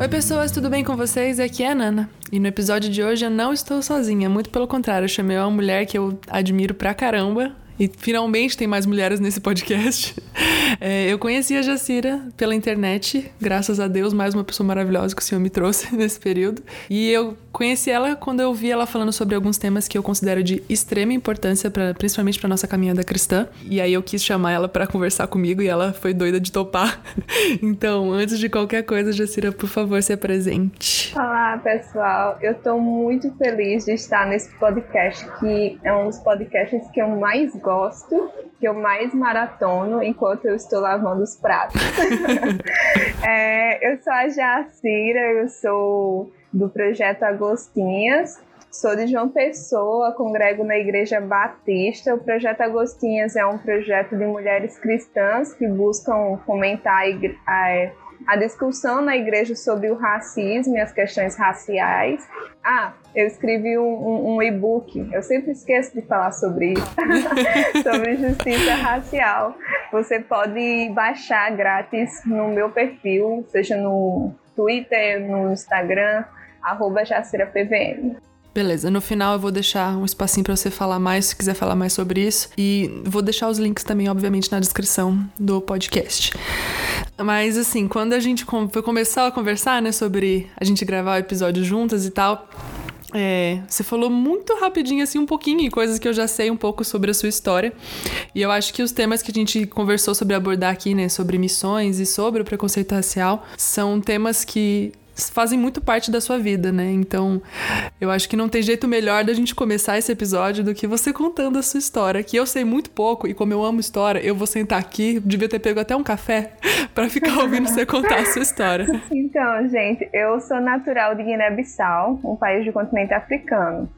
Oi, pessoas, tudo bem com vocês? Aqui é a Nana. E no episódio de hoje eu não estou sozinha, muito pelo contrário, eu chamei uma mulher que eu admiro pra caramba, e finalmente tem mais mulheres nesse podcast. É, eu conheci a Jacira pela internet, graças a Deus, mais uma pessoa maravilhosa que o Senhor me trouxe nesse período. E eu conheci ela quando eu vi ela falando sobre alguns temas que eu considero de extrema importância, pra, principalmente para nossa caminhada cristã. E aí eu quis chamar ela para conversar comigo e ela foi doida de topar. Então, antes de qualquer coisa, Jacira, por favor, se apresente. Olá, pessoal. Eu tô muito feliz de estar nesse podcast, que é um dos podcasts que eu mais gosto, que eu mais maratono enquanto eu estou lavando os pratos. é, eu sou a Jacira, eu sou do projeto Agostinhas. Sou de João Pessoa, congrego na Igreja Batista. O projeto Agostinhas é um projeto de mulheres cristãs que buscam fomentar a, a discussão na igreja sobre o racismo e as questões raciais. Ah, eu escrevi um, um, um e-book, eu sempre esqueço de falar sobre isso, sobre justiça racial. Você pode baixar grátis no meu perfil, seja no Twitter, no Instagram, arroba JaciraPVM. Beleza, no final eu vou deixar um espacinho para você falar mais, se quiser falar mais sobre isso. E vou deixar os links também, obviamente, na descrição do podcast. Mas, assim, quando a gente foi começar a conversar, né, sobre a gente gravar o episódio juntas e tal, é, você falou muito rapidinho, assim, um pouquinho, e coisas que eu já sei um pouco sobre a sua história. E eu acho que os temas que a gente conversou sobre abordar aqui, né, sobre missões e sobre o preconceito racial, são temas que fazem muito parte da sua vida, né? Então, eu acho que não tem jeito melhor da gente começar esse episódio do que você contando a sua história, que eu sei muito pouco e como eu amo história, eu vou sentar aqui, devia ter pego até um café para ficar ouvindo você contar a sua história. Então, gente, eu sou natural de Guiné-Bissau, um país do continente africano.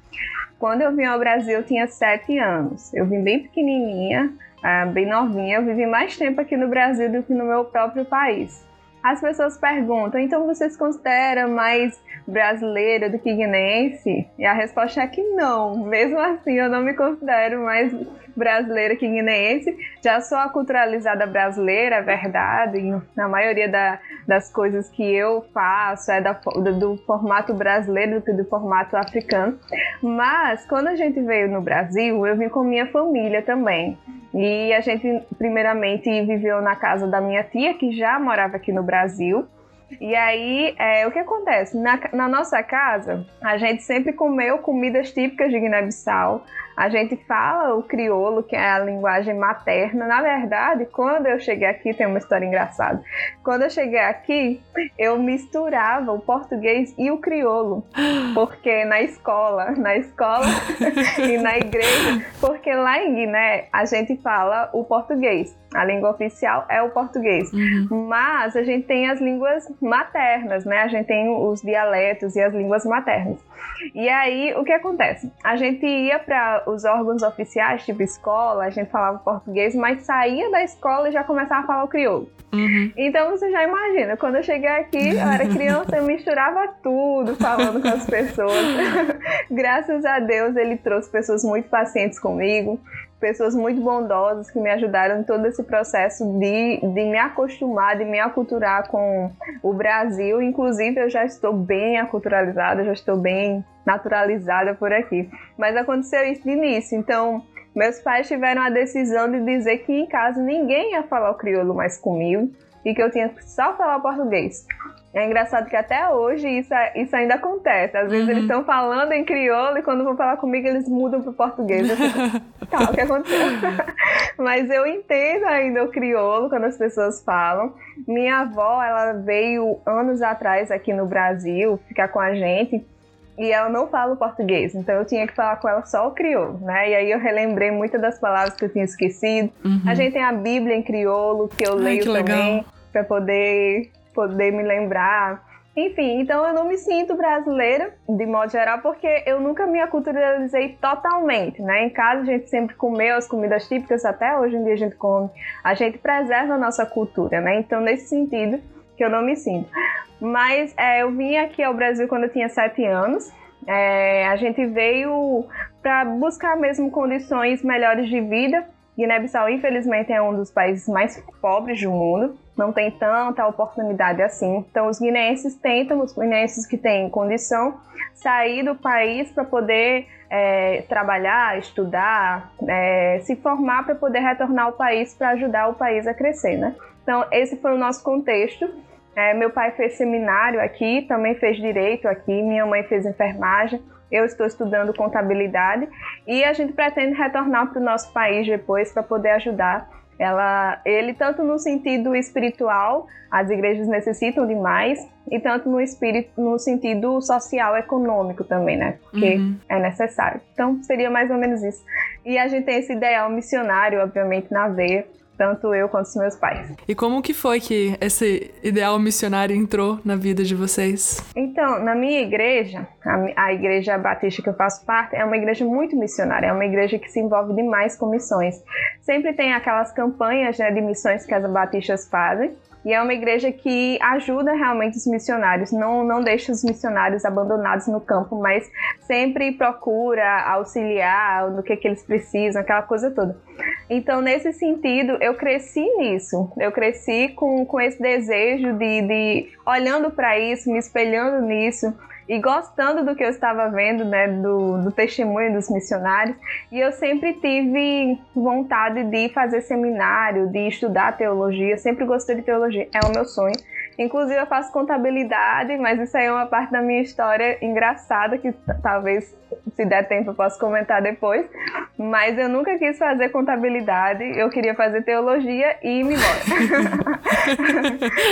Quando eu vim ao Brasil, eu tinha sete anos. Eu vim bem pequenininha, ah, bem novinha. Eu vivi mais tempo aqui no Brasil do que no meu próprio país. As pessoas perguntam, então você se considera mais brasileira do que guinense? E a resposta é que não. Mesmo assim, eu não me considero mais brasileira que guineense. Já sou aculturalizada brasileira, é verdade. Na maioria da, das coisas que eu faço é da, do, do, formato brasileiro do que do formato africano. Mas quando a gente veio no Brasil, eu vim com minha família também. E a gente, primeiramente, viveu na casa da minha tia, que já morava aqui no Brasil. E aí, é, o que acontece? Na, na, nossa casa, a gente sempre comeu comidas típicas de Guiné-Bissau. A gente fala o crioulo, que é a linguagem materna. Na verdade, quando eu cheguei aqui, tem uma história engraçada. Quando eu cheguei aqui, eu misturava o português e o crioulo. Porque na escola, na escola e na igreja, porque lá em Guiné a gente fala o português. A língua oficial é o português. Uhum. Mas a gente tem as línguas maternas, né? A gente tem os dialetos e as línguas maternas. E aí, o que acontece? A gente ia para os órgãos oficiais, tipo escola, a gente falava português, mas saía da escola e já começava a falar o crioulo. Uhum. Então você já imagina, quando eu cheguei aqui, eu era criança, eu misturava tudo falando com as pessoas. Graças a Deus ele trouxe pessoas muito pacientes comigo, pessoas muito bondosas que me ajudaram em todo esse processo de, de me acostumar, de me aculturar com o Brasil. Inclusive, eu já estou bem aculturalizada, já estou bem naturalizada por aqui. Mas aconteceu isso de início, então meus pais tiveram a decisão de dizer que em casa ninguém ia falar o crioulo mais comigo e que eu tinha que só falar português. É engraçado que até hoje isso, isso ainda acontece. Às vezes uhum. eles estão falando em crioulo e quando vão falar comigo eles mudam para o português. Eu fico, tá, o que aconteceu? Mas eu entendo ainda o crioulo quando as pessoas falam. Minha avó, ela veio anos atrás aqui no Brasil ficar com a gente e ela não fala o português, então eu tinha que falar com ela só o crioulo, né? E aí eu relembrei muitas das palavras que eu tinha esquecido. Uhum. A gente tem a Bíblia em crioulo que eu Ai, leio que também para poder poder me lembrar. Enfim, então eu não me sinto brasileira, de modo geral, porque eu nunca me aculturalizei totalmente, né? Em casa a gente sempre comeu as comidas típicas, até hoje em dia a gente come. A gente preserva a nossa cultura, né? Então, nesse sentido, que eu não me sinto. Mas é, eu vim aqui ao Brasil quando eu tinha sete anos. É, a gente veio para buscar mesmo condições melhores de vida. Guiné-Bissau, infelizmente, é um dos países mais pobres do mundo. não tem tanta oportunidade assim. Então, os guineenses tentam, os guineenses que têm condição, sair do país para poder é, trabalhar, estudar, é, se formar para poder retornar ao país para ajudar o país a crescer, né? Então, esse foi o nosso contexto. É, meu pai fez seminário aqui, também fez direito aqui, minha mãe fez enfermagem, eu estou estudando contabilidade e a gente pretende retornar para o nosso país depois para poder ajudar ela, ele tanto no sentido espiritual, as igrejas necessitam de mais, e tanto no espírito, no sentido social, econômico também, né? Porque uhum. é necessário. Então seria mais ou menos isso. E a gente tem esse ideal missionário, obviamente, na veia tanto eu quanto os meus pais. E como que foi que esse ideal missionário entrou na vida de vocês? Então, na minha igreja, a, a igreja batista que eu faço parte, é uma igreja muito missionária, é uma igreja que se envolve demais com missões. Sempre tem aquelas campanhas né, de missões que as batistas fazem, e é uma igreja que ajuda realmente os missionários, não, não deixa os missionários abandonados no campo, mas sempre procura auxiliar no que, que eles precisam, aquela coisa toda. Então, nesse sentido, eu cresci nisso. Eu cresci com, com esse desejo de, de olhando para isso, me espelhando nisso e gostando do que eu estava vendo, né, do, do testemunho dos missionários. E eu sempre tive vontade de fazer seminário, de estudar teologia, sempre gostei de teologia, é o meu sonho. Inclusive eu faço contabilidade, mas isso aí é uma parte da minha história engraçada que talvez se der tempo eu possa comentar depois. Mas eu nunca quis fazer contabilidade, eu queria fazer teologia e me embora.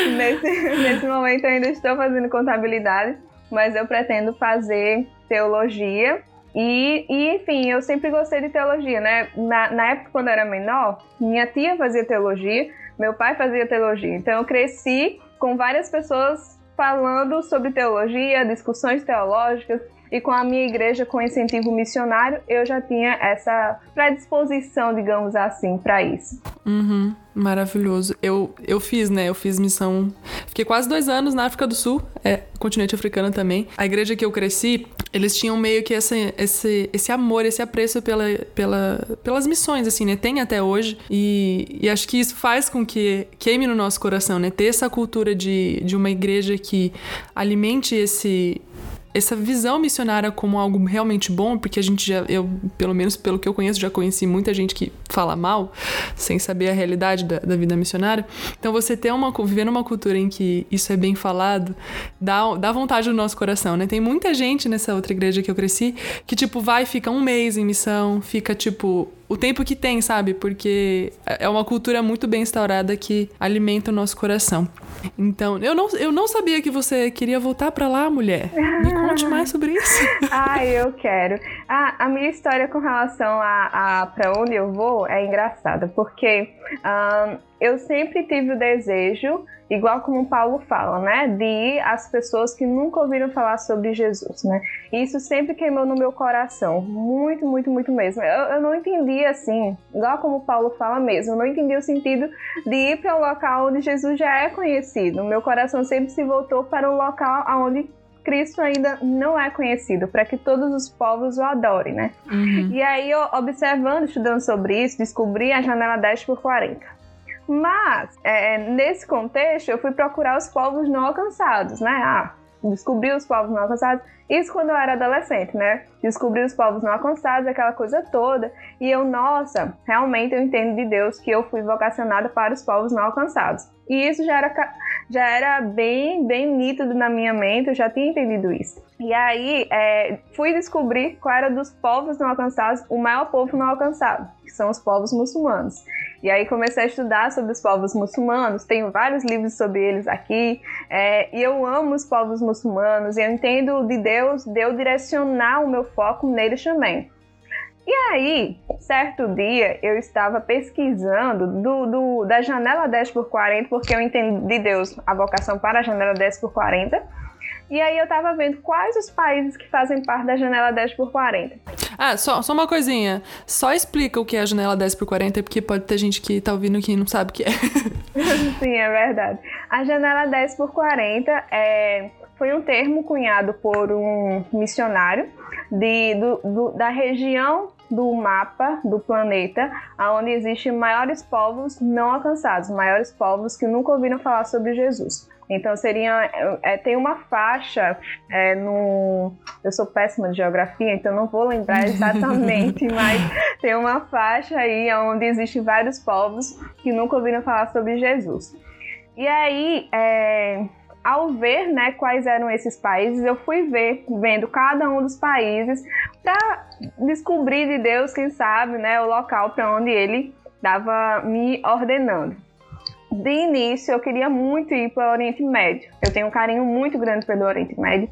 nesse, nesse momento eu ainda estou fazendo contabilidade, mas eu pretendo fazer teologia e, e, enfim, eu sempre gostei de teologia, né? Na, na, época, quando eu era menor, minha tia fazia teologia, meu pai fazia teologia. Então, eu cresci com várias pessoas falando sobre teologia, discussões teológicas, e com a minha igreja com incentivo missionário, eu já tinha essa predisposição, digamos assim, para isso. Uhum, maravilhoso. Eu, eu fiz, né? Eu fiz missão. Fiquei quase dois anos na África do Sul, é, continente africano também. A igreja que eu cresci, eles tinham meio que esse, esse, esse amor, esse apreço pela, pela, pelas missões, assim, né? Tem até hoje. E, e acho que isso faz com que queime no nosso coração, né? Ter essa cultura de, de uma igreja que alimente esse essa visão missionária como algo realmente bom, porque a gente já, eu, pelo menos pelo que eu conheço, já conheci muita gente que fala mal, sem saber a realidade da, da vida missionária. Então, você ter uma, viver numa cultura em que isso é bem falado, dá, dá vontade no nosso coração, né? Tem muita gente nessa outra igreja que eu cresci que, tipo, vai, fica um mês em missão, fica, tipo, o tempo que tem, sabe? Porque é uma cultura muito bem instaurada que alimenta o nosso coração. Então, eu não, eu não sabia que você queria voltar para lá, mulher. Me conte mais sobre isso. ah, eu quero. Ah, a minha história com relação a, a para onde eu vou é engraçada, porque um, eu sempre tive o desejo igual como Paulo fala, né, de ir às pessoas que nunca ouviram falar sobre Jesus, né? E isso sempre queimou no meu coração, muito, muito, muito mesmo. Eu, eu não entendi assim, igual como Paulo fala mesmo, eu não entendi o sentido de ir para um local onde Jesus já é conhecido. Meu coração sempre se voltou para um local onde Cristo ainda não é conhecido, para que todos os povos o adorem, né? Uhum. E aí, eu, observando, estudando sobre isso, descobri a janela 10 por 40. Mas, é, nesse contexto, eu fui procurar os povos não alcançados, né? Ah, descobri os povos não alcançados. Isso quando eu era adolescente, né? Descobri os povos não alcançados, aquela coisa toda. E eu, nossa, realmente eu entendo de Deus que eu fui vocacionada para os povos não alcançados. E isso já era, já era bem, bem nítido na minha mente, eu já tinha entendido isso. E aí, é, fui descobrir qual era dos povos não alcançados o maior povo não alcançado, que são os povos muçulmanos. E aí comecei a estudar sobre os povos muçulmanos, tenho vários livros sobre eles aqui, é, e eu amo os povos muçulmanos, eu entendo de Deus, de eu direcionar o meu foco neles também. E aí, certo dia, eu estava pesquisando do, do, da janela 10 por 40, porque eu entendi de Deus a vocação para a janela 10 por 40, e aí eu tava vendo quais os países que fazem parte da janela 10 por 40. Ah, só, só uma coisinha. Só explica o que é a janela 10 por 40, porque pode ter gente que tá ouvindo que não sabe o que é. Sim, é verdade. A janela 10 por 40 é, foi um termo cunhado por um missionário de, do, do, da região do mapa do planeta, onde existem maiores povos não alcançados, maiores povos que nunca ouviram falar sobre Jesus. Então seria é, tem uma faixa é, no eu sou péssima de geografia, então não vou lembrar exatamente, mas tem uma faixa aí onde existem vários povos que nunca ouviram falar sobre Jesus. E aí é, ao ver né, quais eram esses países, eu fui ver, vendo cada um dos países, para descobrir de Deus, quem sabe, né, o local para onde ele estava me ordenando. De início, eu queria muito ir para o Oriente Médio. Eu tenho um carinho muito grande pelo Oriente Médio.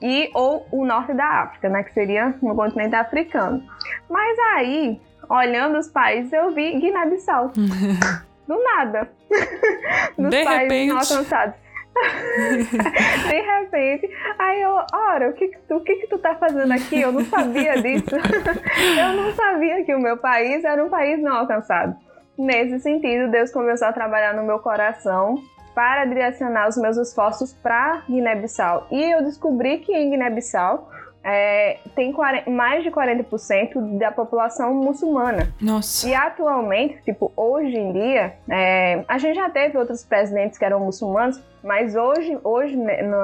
E ou o norte da África, né, que seria no continente africano. Mas aí, olhando os países, eu vi Guiné-Bissau. Do nada. Dos de países repente. não alcançados. de repente, aí eu, ora, o que, o que que tu tá fazendo aqui? Eu não sabia disso. eu não sabia que o meu país era um país não alcançado. Nesse sentido, Deus começou a trabalhar no meu coração para direcionar os meus esforços para Guiné-Bissau. E eu descobri que em Guiné-Bissau é, tem 40, mais de 40% da população muçulmana. Nossa. E atualmente, tipo, hoje em dia, é, a gente já teve outros presidentes que eram muçulmanos, mas hoje, hoje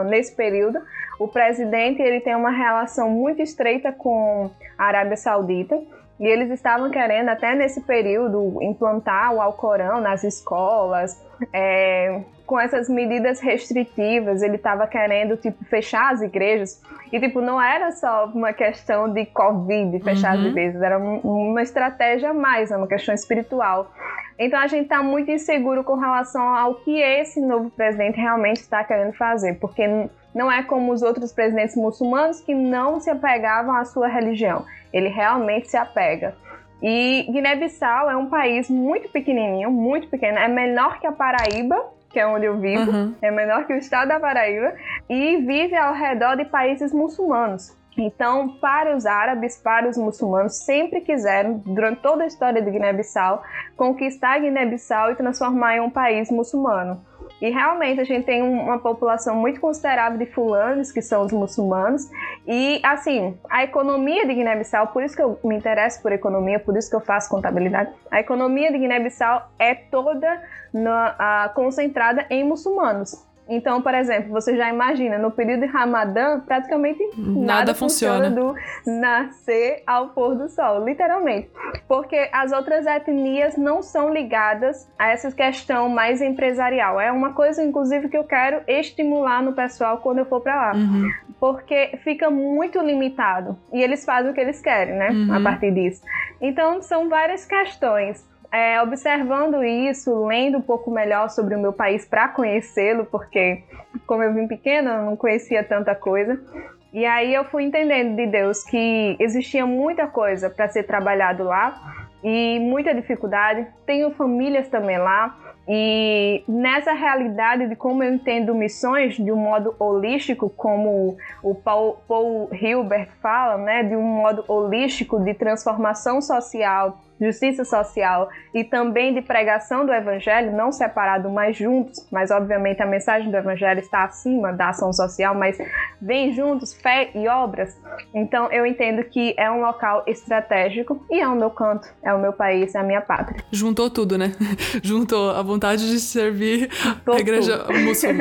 nesse período, o presidente ele tem uma relação muito estreita com a Arábia Saudita. E eles estavam querendo, até nesse período, implantar o Alcorão nas escolas, é, com essas medidas restritivas, ele estava querendo, tipo, fechar as igrejas. E, tipo, não era só uma questão de Covid, fechar uhum. as igrejas, era uma estratégia a mais, é uma questão espiritual. Então, a gente está muito inseguro com relação ao que esse novo presidente realmente está querendo fazer, porque não é como os outros presidentes muçulmanos que não se apegavam à sua religião. Ele realmente se apega. E Guiné-Bissau é um país muito pequenininho, muito pequeno, é menor que a Paraíba, que é onde eu vivo, uhum. é menor que o estado da Paraíba, e vive ao redor de países muçulmanos. Então, para os árabes, para os muçulmanos, sempre quiseram, durante toda a história de Guiné-Bissau, conquistar Guiné-Bissau e transformar em um país muçulmano. E realmente a gente tem uma população muito considerável de fulanos, que são os muçulmanos. E, assim, a economia de Guiné-Bissau, por isso que eu me interesso por economia, por isso que eu faço contabilidade, a economia de Guiné-Bissau é toda na, a, concentrada em muçulmanos. Então, por exemplo, você já imagina, no período de Ramadã, praticamente nada, nada funciona. funciona do nascer ao pôr do sol, literalmente. Porque as outras etnias não são ligadas a essa questão mais empresarial. É uma coisa, inclusive, que eu quero estimular no pessoal quando eu for para lá. Uhum. Porque fica muito limitado. E eles fazem o que eles querem, né? Uhum. A partir disso. Então, são várias questões é, observando isso, lendo um pouco melhor sobre o meu país para conhecê-lo, porque como eu vim pequena, eu não conhecia tanta coisa. E aí eu fui entendendo de Deus que existia muita coisa para ser trabalhado lá e muita dificuldade. Tenho famílias também lá. E nessa realidade de como eu entendo missões de um modo holístico, como o Paul, Paul Hilbert fala, né, de um modo holístico de transformação social justiça social e também de pregação do evangelho, não separado, mas juntos. Mas obviamente a mensagem do evangelho está acima da ação social, mas vem juntos fé e obras. Então eu entendo que é um local estratégico e é o meu canto, é o meu país, é a minha pátria. Juntou tudo, né? juntou a vontade de servir a igreja,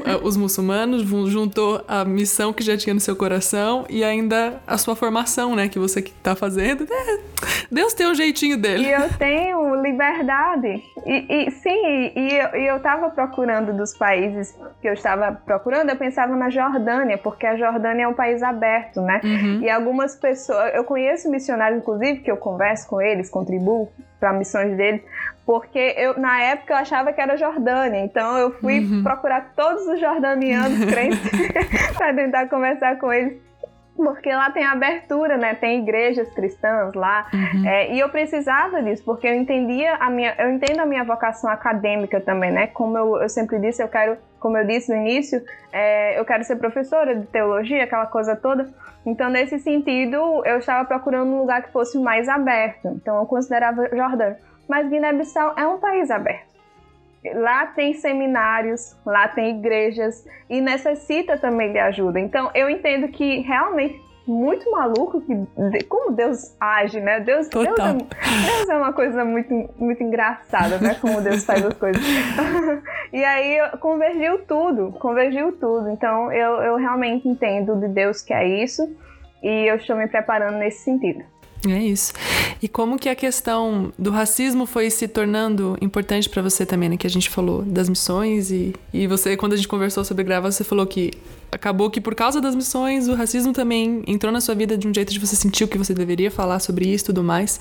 eh, os muçulmanos, juntou a missão que já tinha no seu coração e ainda a sua formação, né, que você está fazendo. É, Deus tem um jeitinho dele e eu tenho liberdade. E, e sim, e, eu, e eu estava procurando dos países que eu estava procurando, eu pensava na Jordânia, porque a Jordânia é um país aberto, né? Uhum. E algumas pessoas, eu conheço missionários, inclusive, que eu converso com eles, contribuo para missões deles, porque eu na época eu achava que era Jordânia, então eu fui uhum. procurar todos os jordanianos crentes para tentar conversar com eles porque lá tem abertura, né? Tem igrejas cristãs lá. Uhum. É, e eu precisava disso, porque eu entendia a minha, eu entendo a minha vocação acadêmica também, né? Como eu, eu sempre disse, eu quero, como eu disse no início, é, eu quero ser professora de teologia, aquela coisa toda. Então, nesse sentido, eu estava procurando um lugar que fosse mais aberto. Então, eu considerava Jordânia. Mas Guiné-Bissau é um país aberto. Lá tem seminários, lá tem igrejas e necessita também de ajuda. Então, eu entendo que realmente muito maluco que como Deus age, né? Deus, Deus é, Deus, é, uma coisa muito, muito engraçada, né? Como Deus faz as coisas. e aí convergiu tudo, convergiu tudo. Então eu, eu realmente entendo de Deus que é isso e eu estou me preparando nesse sentido. É isso. E como que a questão do racismo foi se tornando importante para você também, né? Que a gente falou das missões e, e você, quando a gente conversou sobre gravar, você falou que acabou que por causa das missões o racismo também entrou na sua vida de um jeito de você sentiu que você deveria falar sobre isso e tudo mais.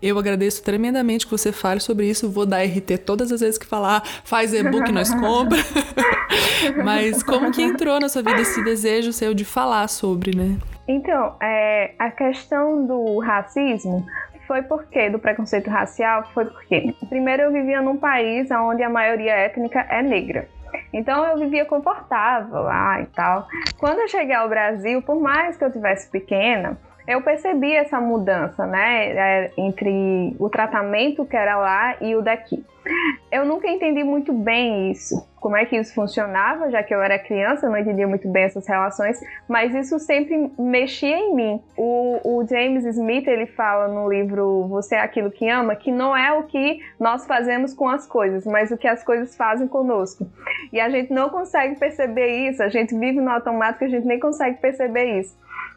Eu agradeço tremendamente que você fale sobre isso. Vou dar RT todas as vezes que falar, faz e-book, nós compra. Mas como que entrou na sua vida esse desejo seu de falar sobre, né? Então, é, a questão do racismo foi porque do preconceito racial foi porque primeiro eu vivia num país onde a maioria étnica é negra. Então eu vivia confortável lá e tal. Quando eu cheguei ao Brasil, por mais que eu tivesse pequena, eu percebi essa mudança, né, é, entre o tratamento que era lá e o daqui. Eu nunca entendi muito bem isso, como é que isso funcionava, já que eu era criança, não entendia muito bem essas relações, mas isso sempre mexia em mim. O, o James Smith, ele fala no livro Você é Aquilo que Ama, que não é o que nós fazemos com as coisas, mas o que as coisas fazem conosco. E a gente não consegue perceber isso, a gente vive no automático, a gente nem consegue perceber isso.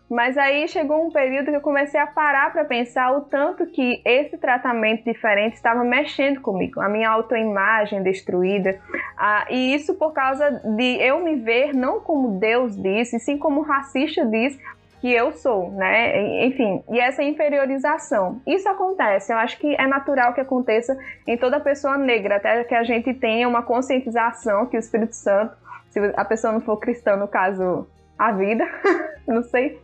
Mas aí chegou um período que eu comecei a parar para pensar o tanto que esse tratamento diferente estava mexendo comigo, a minha autoimagem destruída. Ah, e isso por causa de eu me ver não como Deus disse, sim como racista diz que eu sou, né? Enfim, e essa inferiorização. Isso acontece, eu acho que é natural que aconteça em toda pessoa negra, até que a gente tenha uma conscientização que o Espírito Santo, se a pessoa não for cristã, no caso, a vida, não sei,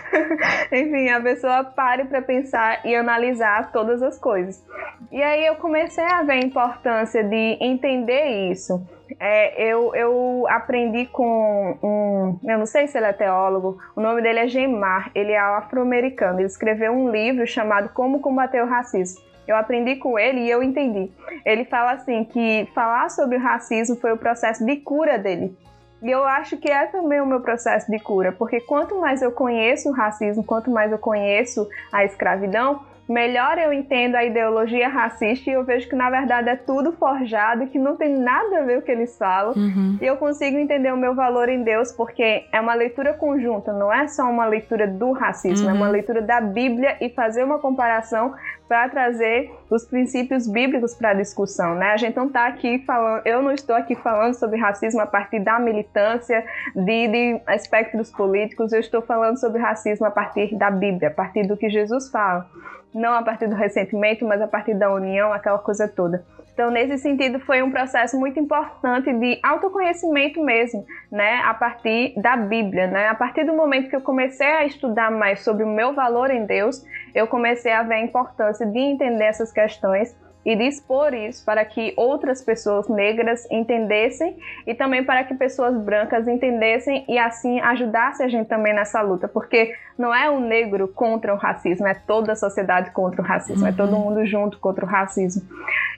Enfim, a pessoa pare para pensar e analisar todas as coisas. E aí eu comecei a ver a importância de entender isso. É, eu, eu aprendi com um, eu não sei se ele é teólogo, o nome dele é Gemar, ele é afro-americano. Ele escreveu um livro chamado Como Combater o Racismo. Eu aprendi com ele e eu entendi. Ele fala assim que falar sobre o racismo foi o processo de cura dele. E eu acho que é também o meu processo de cura, porque quanto mais eu conheço o racismo, quanto mais eu conheço a escravidão, melhor eu entendo a ideologia racista e eu vejo que na verdade é tudo forjado, que não tem nada a ver o que eles falam. Uhum. E eu consigo entender o meu valor em Deus porque é uma leitura conjunta, não é só uma leitura do racismo, uhum. é uma leitura da Bíblia e fazer uma comparação para trazer os princípios bíblicos para a discussão, né? A gente não está aqui falando, eu não estou aqui falando sobre racismo a partir da militância, de, de aspectos políticos, eu estou falando sobre racismo a partir da Bíblia, a partir do que Jesus fala não a partir do ressentimento, mas a partir da união, aquela coisa toda. Então, nesse sentido, foi um processo muito importante de autoconhecimento mesmo, né, a partir da Bíblia, né? A partir do momento que eu comecei a estudar mais sobre o meu valor em Deus, eu comecei a ver a importância de entender essas questões e de expor isso para que outras pessoas negras entendessem e também para que pessoas brancas entendessem e assim ajudassem a gente também nessa luta, porque não é o negro contra o racismo, é toda a sociedade contra o racismo, uhum. é todo uhum. mundo junto contra o racismo.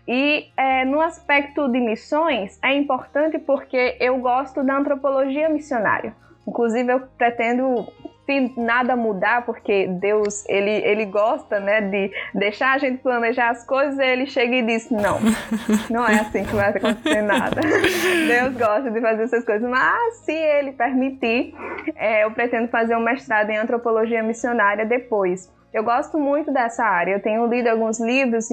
E é, no aspecto de missões é importante porque eu gosto da antropologia missionária. Inclusive eu pretendo se nada mudar, porque Deus, ele, ele gosta, né, de deixar a gente planejar as coisas, ele chega e diz, não, não é assim que vai acontecer nada. Deus gosta de fazer essas coisas, mas se ele permitir, é, eu pretendo fazer um mestrado em antropologia missionária depois. Eu gosto muito dessa área, eu tenho lido alguns livros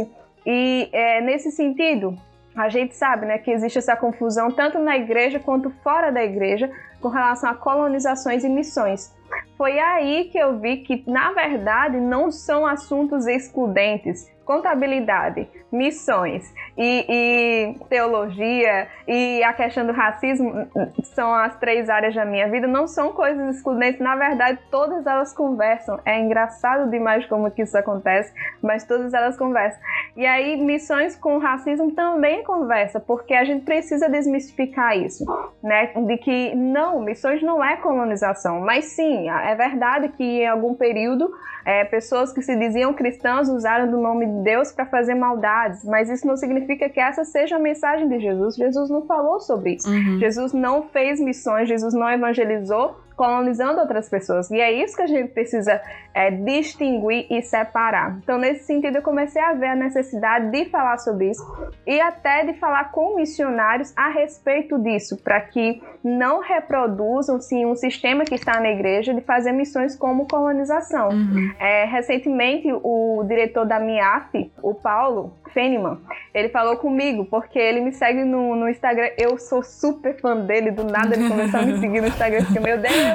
e, é, nesse sentido, a gente sabe né, que existe essa confusão tanto na igreja quanto fora da igreja com relação a colonizações e missões. Foi aí que eu vi que, na verdade, não são assuntos excludentes, contabilidade, missões e, e, teologia e a questão do racismo são as três áreas da minha vida, não são coisas excludentes, na verdade todas elas conversam. É engraçado demais como que isso acontece, mas todas elas conversam. E aí missões com racismo também conversa, porque a gente precisa desmistificar isso, né? De que não, missões não é colonização, mas sim, é verdade que em algum período é, pessoas que se diziam cristãs usaram do nome de Deus para fazer maldades, mas isso não significa que essa seja a mensagem de Jesus. Jesus não falou sobre isso. Uhum. Jesus não fez missões, Jesus não evangelizou colonizando outras pessoas. E é isso que a gente precisa é, distinguir e separar. Então, nesse sentido, eu comecei a ver a necessidade de falar sobre isso e até de falar com missionários a respeito disso, para que não reproduzam sim um sistema que está na igreja de fazer missões como colonização. Uhum. É, recentemente, o diretor da MIAF, o Paulo, Feniman, ele falou comigo, porque ele me segue no, no Instagram. Eu sou super fã dele, do nada ele começou a me seguir no Instagram. Fiquei, meu Deus!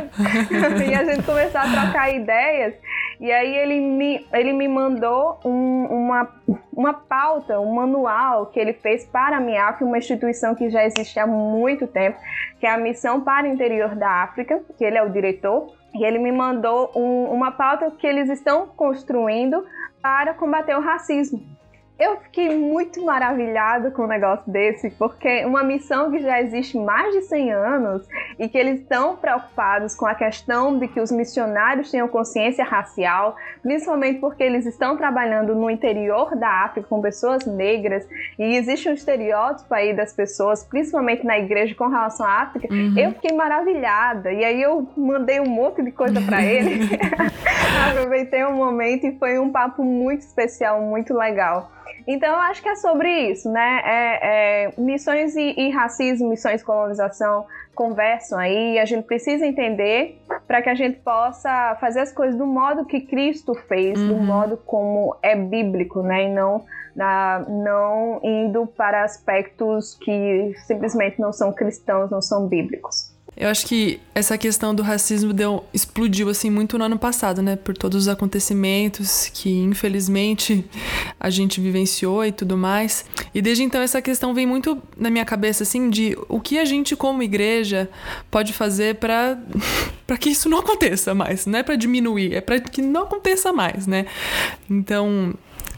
E a gente começou a trocar ideias. E aí ele me, ele me mandou um, uma, uma pauta, um manual que ele fez para a MIAF, uma instituição que já existe há muito tempo, que é a Missão para o Interior da África, que ele é o diretor. E ele me mandou um, uma pauta que eles estão construindo para combater o racismo. Eu fiquei muito maravilhada com um negócio desse, porque uma missão que já existe mais de 100 anos e que eles estão preocupados com a questão de que os missionários tenham consciência racial, principalmente porque eles estão trabalhando no interior da África com pessoas negras e existe um estereótipo aí das pessoas, principalmente na igreja com relação à África. Uhum. Eu fiquei maravilhada e aí eu mandei um monte de coisa para ele. Aproveitei um momento e foi um papo muito especial, muito legal. Então, eu acho que é sobre isso, né? É, é, missões e, e, racismo, missões e colonização conversam aí, e a gente precisa entender para que a gente possa fazer as coisas do modo que Cristo fez, uhum. do modo como é bíblico, né? E não, na, não indo para aspectos que simplesmente não são cristãos, não são bíblicos. Eu acho que essa questão do racismo deu, explodiu assim muito no ano passado, né? Por todos os acontecimentos que infelizmente a gente vivenciou e tudo mais. E desde então essa questão vem muito na minha cabeça assim de o que a gente como igreja pode fazer para para que isso não aconteça mais, não é para diminuir, é para que não aconteça mais, né? Então,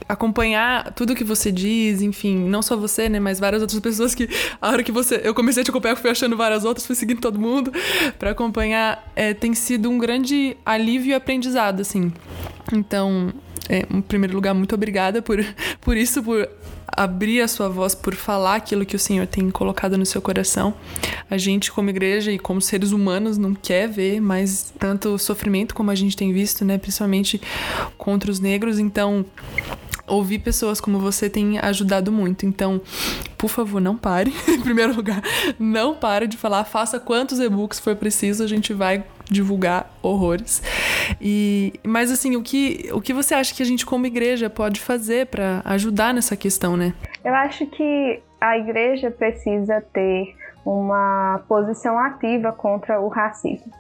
acompanhar tudo que você diz, enfim, não só você, né, mas várias outras pessoas que a hora que você eu comecei a te acompanhar, fui achando várias outras, fui seguindo todo mundo para acompanhar, é, tem sido um grande alívio e aprendizado, assim. Então, é, em primeiro lugar, muito obrigada por, por isso, por abrir a sua voz, por falar aquilo que o Senhor tem colocado no seu coração. A gente, como igreja e como seres humanos, não quer ver mais tanto sofrimento como a gente tem visto, né? Principalmente contra os negros. Então, ouvir pessoas como você tem ajudado muito. Então, por favor, não pare. em primeiro lugar, não pare de falar. Faça quantos e-books for preciso, a gente vai divulgar horrores. E, mas assim, o que, o que você acha que a gente como igreja pode fazer para ajudar nessa questão, né? Eu acho que a igreja precisa ter uma posição ativa contra o racismo.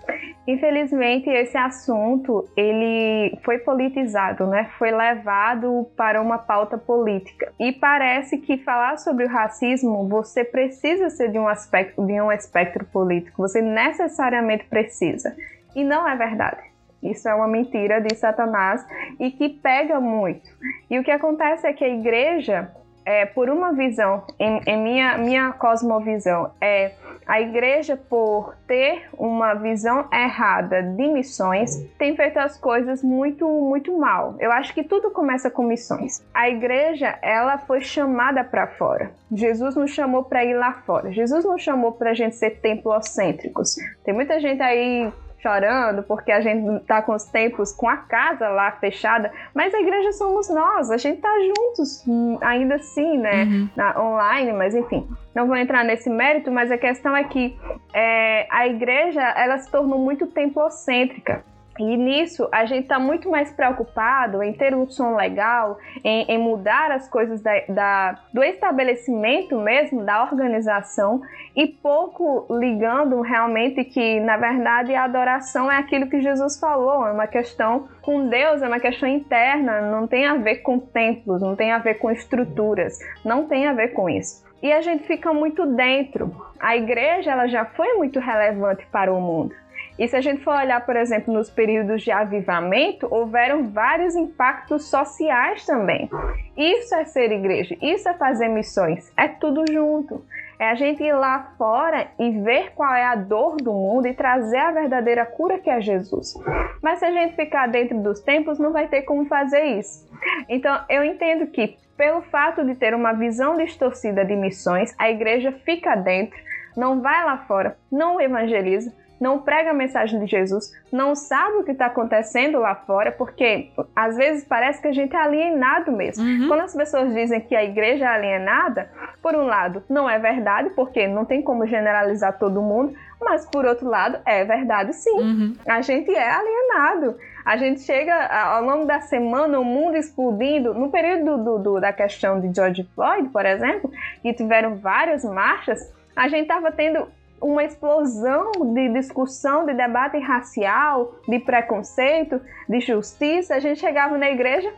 Infelizmente, esse assunto ele foi politizado, né? Foi levado para uma pauta política. E parece que falar sobre o racismo, você precisa ser de um aspecto de um espectro político. Você necessariamente precisa. E não é verdade. Isso é uma mentira de Satanás e que pega muito. E o que acontece é que a igreja é, por uma visão, em, em, minha, minha cosmovisão, é a igreja, por ter uma visão errada de missões, tem feito as coisas muito, muito mal. Eu acho que tudo começa com missões. A igreja, ela foi chamada para fora. Jesus nos chamou para ir lá fora. Jesus nos chamou para a gente ser templocêntricos. Tem muita gente aí chorando porque a gente tá com os tempos com a casa lá fechada, mas a igreja somos nós, a gente tá juntos hum, ainda assim, né, uhum. Na, online, mas enfim, não vou entrar nesse mérito, mas a questão é que é, a igreja ela se tornou muito templocêntrica. E nisso a gente está muito mais preocupado em ter um som legal, em, em mudar as coisas da, da, do estabelecimento mesmo, da organização, e pouco ligando realmente que, na verdade, a adoração é aquilo que Jesus falou, é uma questão com Deus, é uma questão interna, não tem a ver com templos, não tem a ver com estruturas, não tem a ver com isso. E a gente fica muito dentro. A igreja ela já foi muito relevante para o mundo. E se a gente for olhar, por exemplo, nos períodos de avivamento, houveram vários impactos sociais também. Isso é ser igreja, isso é fazer missões, é tudo junto. É a gente ir lá fora e ver qual é a dor do mundo e trazer a verdadeira cura que é Jesus. Mas se a gente ficar dentro dos templos, não vai ter como fazer isso. Então, eu entendo que, pelo fato de ter uma visão distorcida de missões, a igreja fica dentro, não vai lá fora, não evangeliza, não prega a mensagem de Jesus, não sabe o que está acontecendo lá fora, porque às vezes parece que a gente é alienado mesmo. Uhum. Quando as pessoas dizem que a igreja é alienada, por um lado, não é verdade, porque não tem como generalizar todo mundo, mas por outro lado, é verdade sim. Uhum. A gente é alienado. A gente chega ao longo da semana, o mundo explodindo. No período do, do, da questão de George Floyd, por exemplo, que tiveram várias marchas, a gente estava tendo uma explosão de discussão, de debate racial, de preconceito, de justiça. A gente chegava na igreja,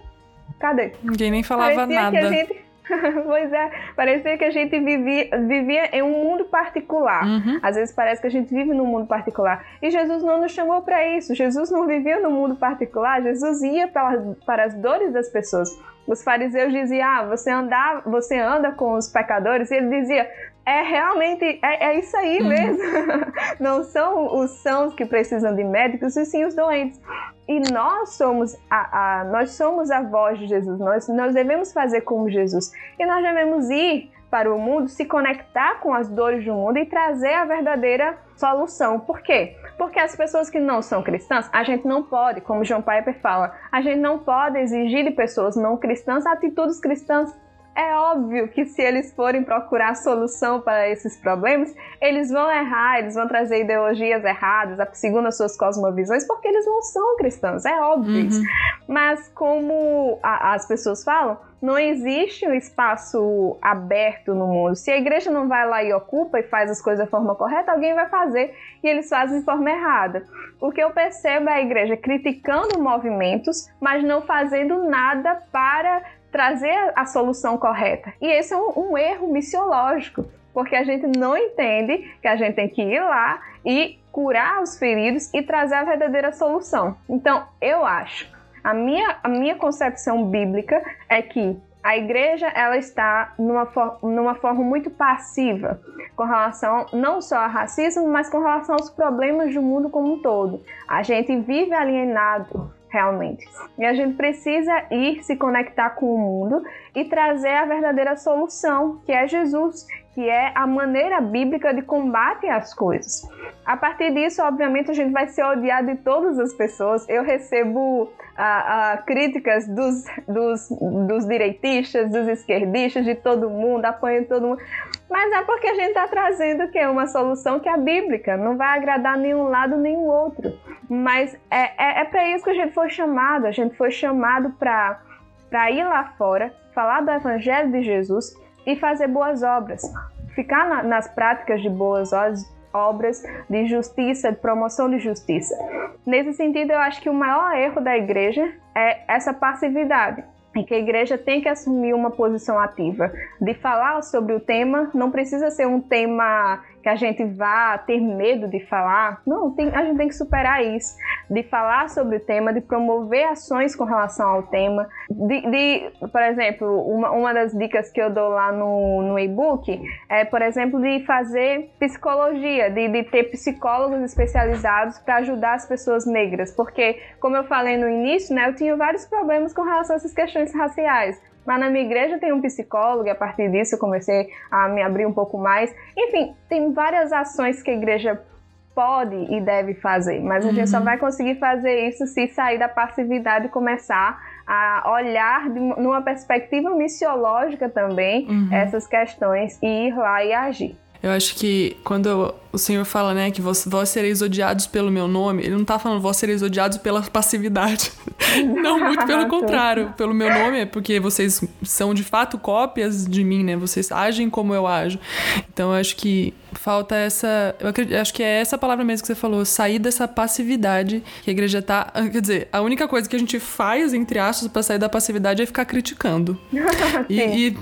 cadê? Ninguém nem falava Parecia nada. Que a gente pois é, parecia que a gente vivia, vivia em um mundo particular. Uhum. Às vezes parece que a gente vive num mundo particular. E Jesus não nos chamou para isso. Jesus não vivia no mundo particular. Jesus ia para, para as dores das pessoas. Os fariseus diziam: ah, você, anda, você anda com os pecadores. E ele dizia: é realmente, é, é isso aí uhum. mesmo. Não são os sãos que precisam de médicos, e sim os doentes. E nós somos a, a, nós somos a voz de Jesus, nós, nós devemos fazer como Jesus. E nós devemos ir para o mundo, se conectar com as dores do mundo e trazer a verdadeira solução. Por quê? Porque as pessoas que não são cristãs, a gente não pode, como John Piper fala, a gente não pode exigir de pessoas não cristãs atitudes cristãs é óbvio que se eles forem procurar solução para esses problemas, eles vão errar, eles vão trazer ideologias erradas, segundo as suas cosmovisões, porque eles não são cristãos, é óbvio uhum. Mas como a, as pessoas falam, não existe um espaço aberto no mundo. Se a igreja não vai lá e ocupa e faz as coisas da forma correta, alguém vai fazer e eles fazem de forma errada. O que eu percebo é a igreja criticando movimentos, mas não fazendo nada para trazer a solução correta. E esse é um, um erro missiológico, porque a gente não entende que a gente tem que ir lá e curar os feridos e trazer a verdadeira solução. Então, eu acho, a minha, a minha concepção bíblica é que a igreja ela está numa, for numa forma muito passiva com relação não só ao racismo, mas com relação aos problemas do mundo como um todo. A gente vive alienado realmente. E a gente precisa ir se conectar com o mundo e trazer a verdadeira solução, que é Jesus, que é a maneira bíblica de combate às coisas. A partir disso, obviamente, a gente vai ser odiado de todas as pessoas. Eu recebo a, críticas dos, dos, dos direitistas, dos esquerdistas, de todo mundo, apoio todo mundo. Mas é porque a gente está trazendo que é uma solução que é bíblica, não vai agradar nenhum lado nem o outro. Mas é, é, é para isso que a gente foi chamado. A gente foi chamado para ir lá fora, falar do Evangelho de Jesus e fazer boas obras. Ficar na, nas práticas de boas obras, de justiça, de promoção de justiça. Nesse sentido, eu acho que o maior erro da igreja é essa passividade e que a igreja tem que assumir uma posição ativa de falar sobre o tema. Não precisa ser um tema que a gente vá ter medo de falar. Não, tem, a gente tem que superar isso, de falar sobre o tema, de promover ações com relação ao tema. De, de por exemplo, uma, uma das dicas que eu dou lá no, no e-book é, por exemplo, de fazer psicologia, de, de ter psicólogos especializados para ajudar as pessoas negras. Porque, como eu falei no início, né, eu tinha vários problemas com relação a essas questões raciais. Mas na minha igreja tem um psicólogo e a partir disso eu comecei a me abrir um pouco mais. Enfim, tem várias ações que a igreja pode e deve fazer, mas a uhum. gente só uhum. vai conseguir fazer isso se sair da passividade e começar a olhar de, numa perspectiva missiológica também uhum. essas questões e ir lá e agir. Eu acho que quando o Senhor fala, né, que vós, vós sereis odiados pelo meu nome, ele não tá falando vós sereis odiados pela passividade. não, muito pelo contrário. Pelo meu nome é porque vocês são de fato cópias de mim, né? Vocês agem como eu ajo. Então eu acho que falta essa. Eu acredito, acho que é essa palavra mesmo que você falou, sair dessa passividade que a igreja tá. Quer dizer, a única coisa que a gente faz, entre aspas, para sair da passividade é ficar criticando. e, e,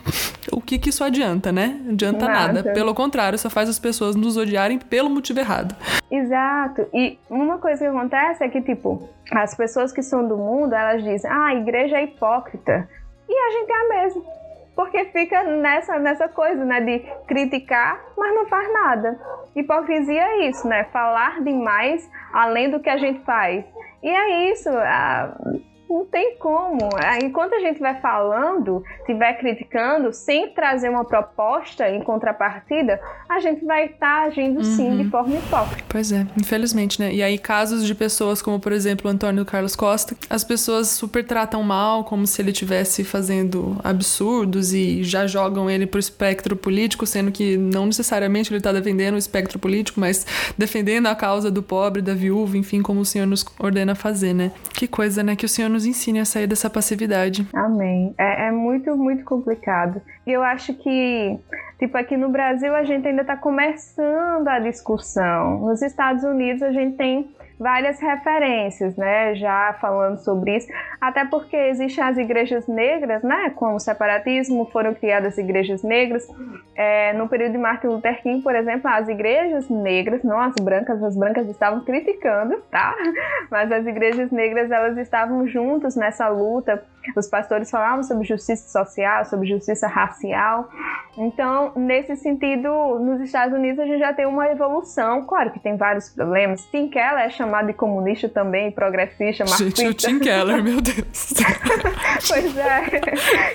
o que que isso adianta, né? Adianta nada. nada. Pelo contrário, só faz as pessoas nos odiarem pelo motivo errado. Exato. E uma coisa que acontece é que, tipo, as pessoas que são do mundo, elas dizem, ah, a igreja é hipócrita. E a gente é a mesma porque fica nessa, nessa coisa, né, de criticar, mas não faz nada. Hipocrisia é isso, né, falar demais além do que a gente faz. E é isso, a, não tem como. Enquanto a gente vai falando, estiver criticando, sem trazer uma proposta em contrapartida, a gente vai estar tá agindo uhum. sim de uhum. forma hipócrita. Pois é, infelizmente, né? E aí, casos de pessoas como, por exemplo, o Antônio Carlos Costa, as pessoas super tratam mal, como se ele estivesse fazendo absurdos e já jogam ele pro espectro político, sendo que não necessariamente ele está defendendo o espectro político, mas defendendo a causa do pobre, da viúva, enfim, como o Senhor nos ordena fazer, né? Que coisa, né? Que o Senhor nos ensine a sair dessa passividade. Amém. É, é muito, muito complicado. E eu acho que, tipo, aqui no Brasil a gente ainda está começando a discussão. Nos Estados Unidos a gente tem várias referências, né, já falando sobre isso, até porque existem as igrejas negras, né, com o separatismo foram criadas igrejas negras. É, no período de Martin Luther King, por exemplo, as igrejas negras, não as brancas, as brancas estavam criticando, tá? Mas as igrejas negras elas estavam juntas nessa luta. Os pastores falavam sobre justiça social, sobre justiça racial. Então, nesse sentido, nos Estados Unidos a gente já tem uma evolução. Claro que tem vários problemas. Tim Keller é chamado de comunista também, progressista, marxista. Gente, o Tim Keller, meu Deus. pois é.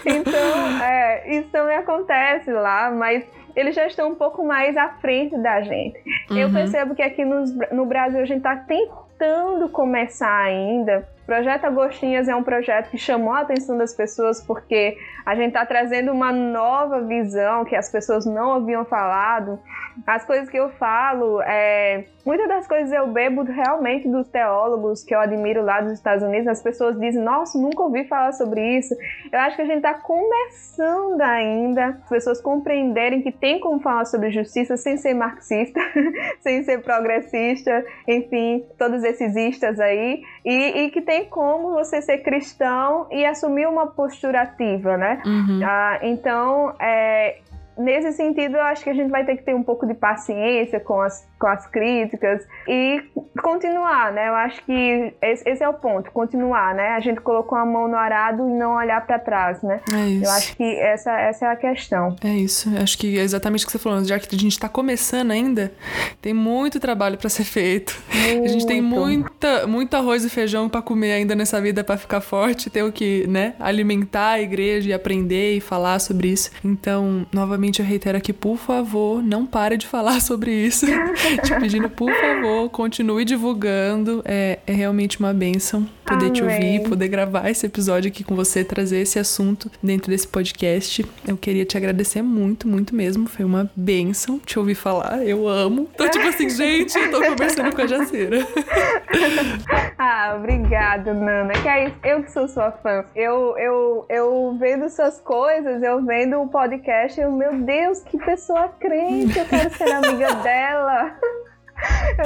Então, é, isso também acontece lá, mas eles já estão um pouco mais à frente da gente. Uhum. Eu percebo que aqui no, no Brasil a gente está tentando começar ainda Projeto Agostinhas é um projeto que chamou a atenção das pessoas porque a gente está trazendo uma nova visão que as pessoas não haviam falado. As coisas que eu falo, é, muitas das coisas eu bebo realmente dos teólogos que eu admiro lá dos Estados Unidos. As pessoas dizem, nossa, nunca ouvi falar sobre isso. Eu acho que a gente está começando ainda as pessoas compreenderem que tem como falar sobre justiça sem ser marxista, sem ser progressista, enfim, todos esses istas aí, e, e que tem como você ser cristão e assumir uma postura ativa, né? Uhum. Ah, então, é, nesse sentido, eu acho que a gente vai ter que ter um pouco de paciência com as com as críticas e continuar, né? Eu acho que esse, é o ponto, continuar, né? A gente colocou a mão no arado e não olhar para trás, né? É isso. Eu acho que essa, essa é a questão. É isso. Eu acho que é exatamente o que você falou. Já que a gente está começando ainda, tem muito trabalho para ser feito. Muito. A gente tem muita, muito arroz e feijão para comer ainda nessa vida para ficar forte, ter o que, né? Alimentar a igreja e aprender e falar sobre isso. Então, novamente eu reitero aqui, por favor, não pare de falar sobre isso. te pedindo, por favor, continue divulgando. É, é realmente uma benção poder Amém. te ouvir, poder gravar esse episódio aqui com você, trazer esse assunto dentro desse podcast. Eu queria te agradecer muito, muito mesmo. Foi uma benção te ouvir falar. Eu amo. Tô tipo assim, gente, eu tô conversando com a Jaceira. ah, obrigada, Nana. Que é isso. Eu que sou sua fã. Eu, eu, eu vendo suas coisas, eu vendo o podcast, eu, meu Deus, que pessoa crente, eu quero ser amiga dela.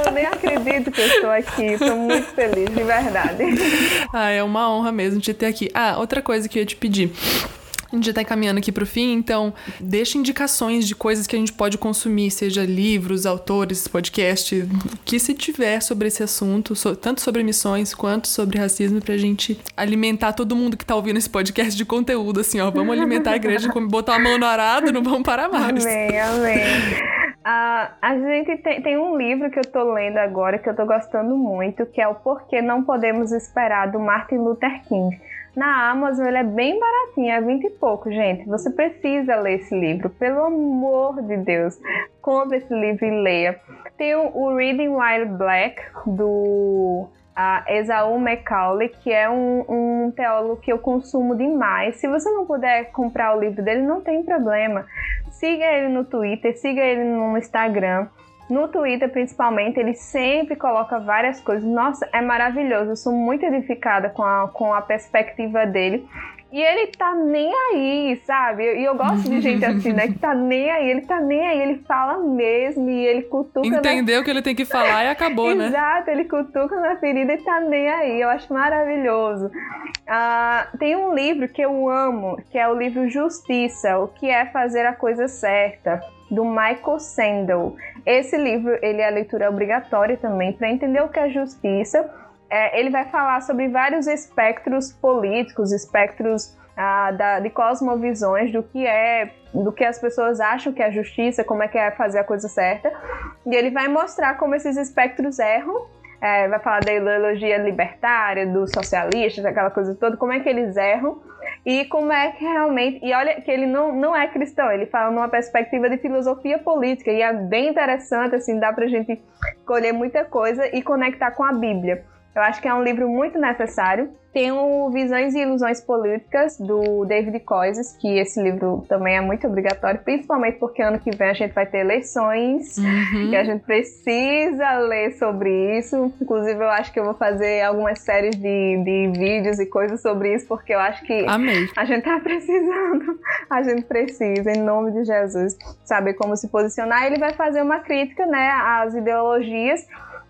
Eu nem acredito que eu estou aqui. Estou muito feliz, de verdade. Ah, é uma honra mesmo te ter aqui. Ah, outra coisa que eu ia te pedir. A gente já tá encaminhando aqui pro fim, então deixa indicações de coisas que a gente pode consumir, seja livros, autores, podcast, o que se tiver sobre esse assunto, tanto sobre missões quanto sobre racismo, pra gente alimentar todo mundo que tá ouvindo esse podcast de conteúdo, assim, ó. Vamos alimentar a igreja, botar a mão no arado, não vamos parar mais. Amém, amém. Uh, a gente tem, tem, um livro que eu tô lendo agora que eu tô gostando muito, que é o Porquê Não Podemos Esperar, do Martin Luther King. Na Amazon ele é bem baratinho, é 20 e pouco, gente. Você precisa ler esse livro, pelo amor de Deus. Compre esse livro e leia. Tem o Reading While Black, do a Esaú Macaulay, que é um, um, teólogo que eu consumo demais. Se você não puder comprar o livro dele, não tem problema. Siga ele no Twitter, siga ele no Instagram. No Twitter, principalmente, ele sempre coloca várias coisas. Nossa, é maravilhoso. Eu sou muito edificada com a, com a perspectiva dele. E ele tá nem aí, sabe? E eu, gosto de gente assim, né? Que tá nem aí, ele tá nem aí, ele fala mesmo e ele cutuca. Entendeu na... que ele tem que falar e acabou, né? Exato, ele cutuca na ferida e tá nem aí. Eu acho maravilhoso. Uh, tem um livro que eu amo, que é o livro Justiça, o que é fazer a coisa certa do Michael Sandel. Esse livro ele é a leitura obrigatória também para entender o que é justiça é, ele vai falar sobre vários espectros políticos, espectros ah, da, de cosmovisões do que é, do que as pessoas acham que é justiça, como é que é fazer a coisa certa. E ele vai mostrar como esses espectros erram é, vai falar da ideologia libertária, dos socialistas, aquela coisa toda, como é que eles erram e como é que realmente. E olha que ele não, não é cristão, ele fala numa perspectiva de filosofia política, e é bem interessante, assim, dá pra gente colher muita coisa e conectar com a Bíblia. Eu acho que é um livro muito necessário. Tem o Visões e Ilusões Políticas, do David Coises, que esse livro também é muito obrigatório, principalmente porque ano que vem a gente vai ter eleições uhum. e a gente precisa ler sobre isso. Inclusive, eu acho que eu vou fazer algumas séries de, de vídeos e coisas sobre isso, porque eu acho que Amei. a gente tá precisando, a gente precisa, em nome de Jesus, saber como se posicionar. Ele vai fazer uma crítica né, às ideologias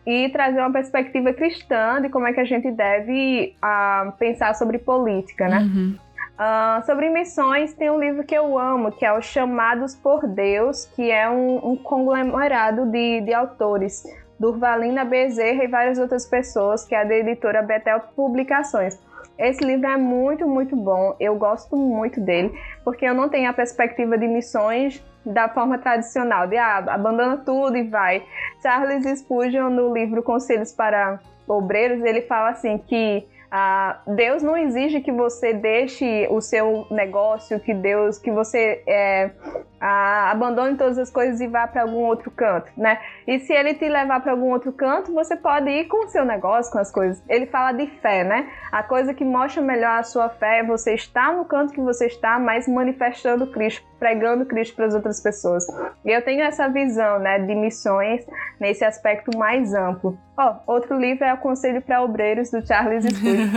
e trazer uma perspectiva cristã de como é que a gente deve uh, pensar sobre política, né? Uhum. Uh, sobre missões, tem um livro que eu amo, que é o Chamados por Deus, que é um, um conglomerado de, de autores, Durvalina Bezerra e várias outras pessoas, que é da editora Betel Publicações. Esse livro é muito, muito bom. Eu gosto muito dele, porque eu não tenho a perspectiva de missões da forma tradicional, de ah, abandona tudo e vai. Charles Spurgeon, no livro Conselhos para Obreiros, ele fala assim que ah, Deus não exige que você deixe o seu negócio, que Deus, que você é, ah, abandone todas as coisas e vá para algum outro canto, né? E se ele te levar para algum outro canto, você pode ir com o seu negócio, com as coisas. Ele fala de fé, né? A coisa que mostra melhor a sua fé é você estar no canto que você está, mas manifestando Cristo, pregando Cristo para as outras pessoas. E eu tenho essa visão, né, de missões nesse aspecto mais amplo. Ó, oh, outro livro é o Conselho para Obreiros do Charles Spurgeon.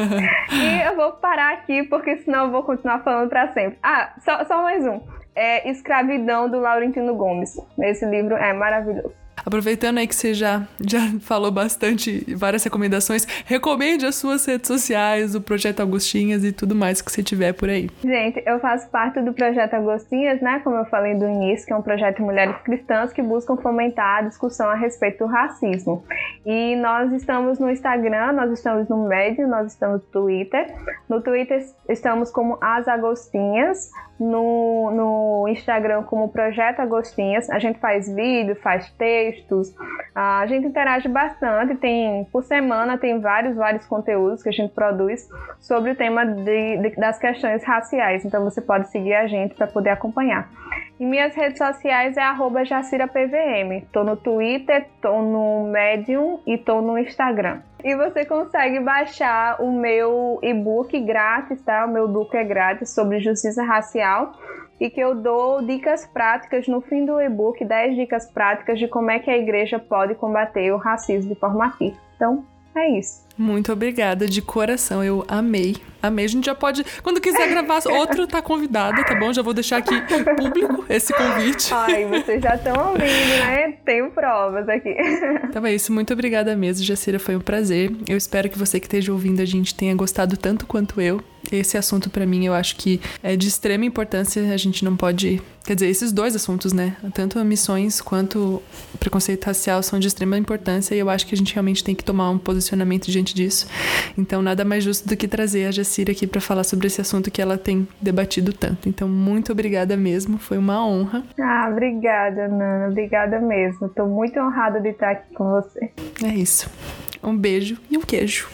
e eu vou parar aqui porque senão eu vou continuar falando para sempre. Ah, só, só mais um é Escravidão, do Laurentino Gomes. Esse livro é maravilhoso. Aproveitando aí que você já, já falou bastante, várias recomendações, recomende as suas redes sociais, o Projeto Augustinhas e tudo mais que você tiver por aí. Gente, eu faço parte do Projeto Agostinhas, né? Como eu falei do início, que é um projeto de mulheres cristãs que buscam fomentar a discussão a respeito do racismo. E nós estamos no Instagram, nós estamos no Medium, nós estamos no Twitter. No Twitter estamos como As Agostinhas, no, no Instagram como Projeto Agostinhas. A gente faz vídeo, faz textos, a gente interage bastante. Tem por semana tem vários, vários conteúdos que a gente produz sobre o tema de, de, das questões raciais. Então você pode seguir a gente para poder acompanhar. E minhas redes sociais é @jacirapvm. Tô no Twitter, tô no Medium e tô no Instagram. E você consegue baixar o meu e-book grátis, tá? O meu book é grátis sobre justiça racial e que eu dou dicas práticas no fim do e-book, 10 dicas práticas de como é que a igreja pode combater o racismo de forma ativa. Então, é isso. Muito obrigada, de coração. Eu amei. Amei. A gente já pode. Quando quiser gravar outro, tá convidada, tá bom? Já vou deixar aqui público esse convite. Ai, vocês já estão ouvindo, né? Tenho provas aqui. Então é isso. Muito obrigada mesmo, Jacira. Foi um prazer. Eu espero que você que esteja ouvindo a gente tenha gostado tanto quanto eu. Esse assunto, para mim, eu acho que é de extrema importância. A gente não pode. Quer dizer, esses dois assuntos, né? Tanto missões quanto preconceito racial são de extrema importância e eu acho que a gente realmente tem que tomar um posicionamento diante disso. Então, nada mais justo do que trazer a Jacira aqui para falar sobre esse assunto que ela tem debatido tanto. Então, muito obrigada mesmo. Foi uma honra. Ah, obrigada, Nana. Obrigada mesmo. Estou muito honrada de estar aqui com você. É isso. Um beijo e um queijo.